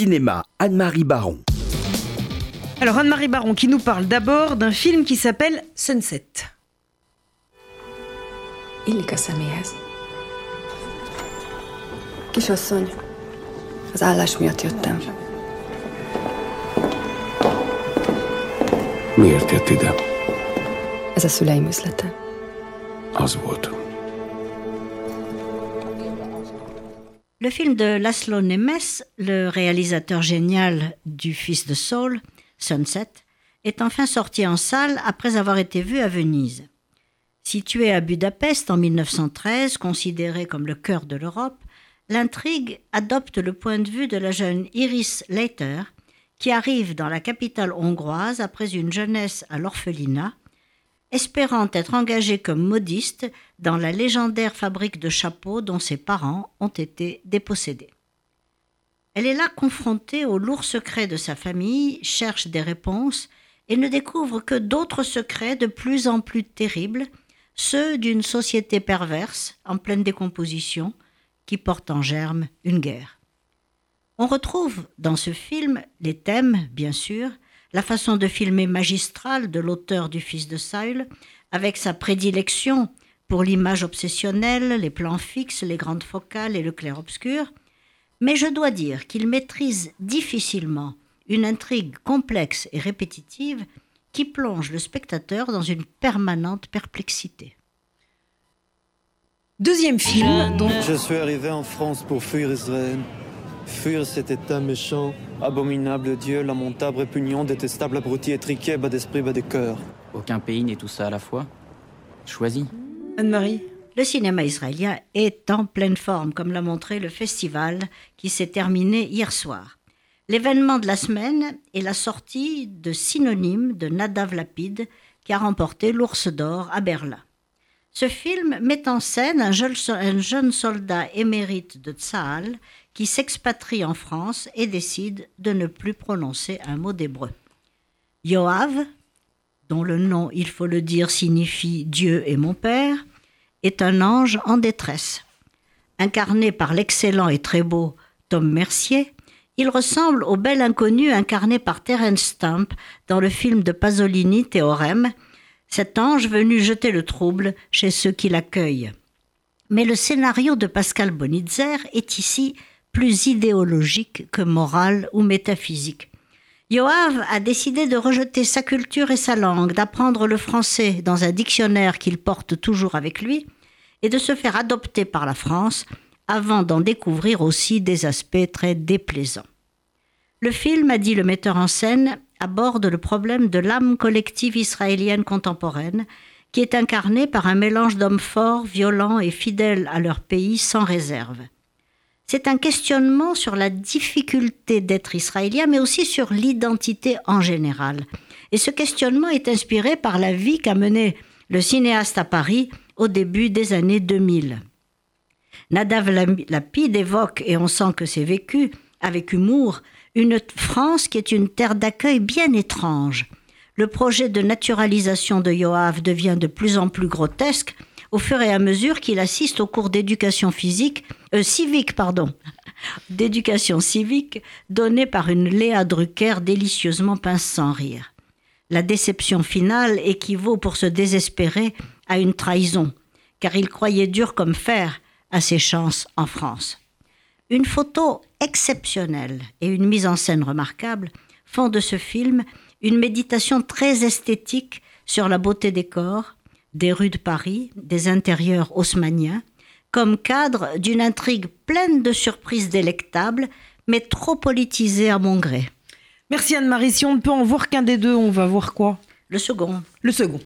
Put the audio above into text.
Cinéma, Anne-Marie Baron. Alors Anne-Marie Baron qui nous parle d'abord d'un film qui s'appelle Sunset. Illik a személyhez. Kisasszony, az állás miatt jöttem. Miért jött ide? Ez a szüleim üzlete. Az volt. Le film de Laszlo Nemes, le réalisateur génial du Fils de Saul, Sunset, est enfin sorti en salle après avoir été vu à Venise. Situé à Budapest en 1913, considéré comme le cœur de l'Europe, l'intrigue adopte le point de vue de la jeune Iris Leiter, qui arrive dans la capitale hongroise après une jeunesse à l'orphelinat, espérant être engagée comme modiste dans la légendaire fabrique de chapeaux dont ses parents ont été dépossédés. Elle est là confrontée aux lourds secrets de sa famille, cherche des réponses et ne découvre que d'autres secrets de plus en plus terribles, ceux d'une société perverse en pleine décomposition qui porte en germe une guerre. On retrouve dans ce film les thèmes, bien sûr, la façon de filmer magistrale de l'auteur du Fils de Saül, avec sa prédilection pour l'image obsessionnelle, les plans fixes, les grandes focales et le clair-obscur, mais je dois dire qu'il maîtrise difficilement une intrigue complexe et répétitive qui plonge le spectateur dans une permanente perplexité. Deuxième film, donc Je suis arrivé en France pour fuir Israël. Fuir cet état méchant, abominable Dieu, lamentable, répugnant, détestable, abruti, étriqué, bas d'esprit, bas de cœur. Aucun pays n'est tout ça à la fois. Choisis. Anne-Marie. Le cinéma israélien est en pleine forme, comme l'a montré le festival qui s'est terminé hier soir. L'événement de la semaine est la sortie de Synonyme de Nadav Lapid, qui a remporté l'Ours d'Or à Berlin. Ce film met en scène un jeune, un jeune soldat émérite de Tsahal qui s'expatrie en France et décide de ne plus prononcer un mot d'hébreu. Yoav, dont le nom, il faut le dire, signifie Dieu est mon Père, est un ange en détresse. Incarné par l'excellent et très beau Tom Mercier, il ressemble au bel inconnu incarné par Terence Stamp dans le film de Pasolini Théorème, cet ange venu jeter le trouble chez ceux qui l'accueillent. Mais le scénario de Pascal Bonitzer est ici plus idéologique que moral ou métaphysique. Yoav a décidé de rejeter sa culture et sa langue, d'apprendre le français dans un dictionnaire qu'il porte toujours avec lui, et de se faire adopter par la France avant d'en découvrir aussi des aspects très déplaisants. Le film, a dit le metteur en scène, aborde le problème de l'âme collective israélienne contemporaine, qui est incarnée par un mélange d'hommes forts, violents et fidèles à leur pays sans réserve. C'est un questionnement sur la difficulté d'être israélien, mais aussi sur l'identité en général. Et ce questionnement est inspiré par la vie qu'a menée le cinéaste à Paris au début des années 2000. Nadav Lapid évoque, et on sent que c'est vécu avec humour, une France qui est une terre d'accueil bien étrange. Le projet de naturalisation de Yoav devient de plus en plus grotesque au fur et à mesure qu'il assiste aux cours d'éducation physique, euh, civique, pardon, d'éducation civique donnés par une Léa Drucker délicieusement pince sans rire. La déception finale équivaut pour se désespérer à une trahison, car il croyait dur comme fer à ses chances en France. Une photo exceptionnelle et une mise en scène remarquable font de ce film une méditation très esthétique sur la beauté des corps, des rues de Paris, des intérieurs haussmanniens, comme cadre d'une intrigue pleine de surprises délectables, mais trop politisée à mon gré. Merci Anne-Marie. Si on ne peut en voir qu'un des deux, on va voir quoi? Le second. Le second.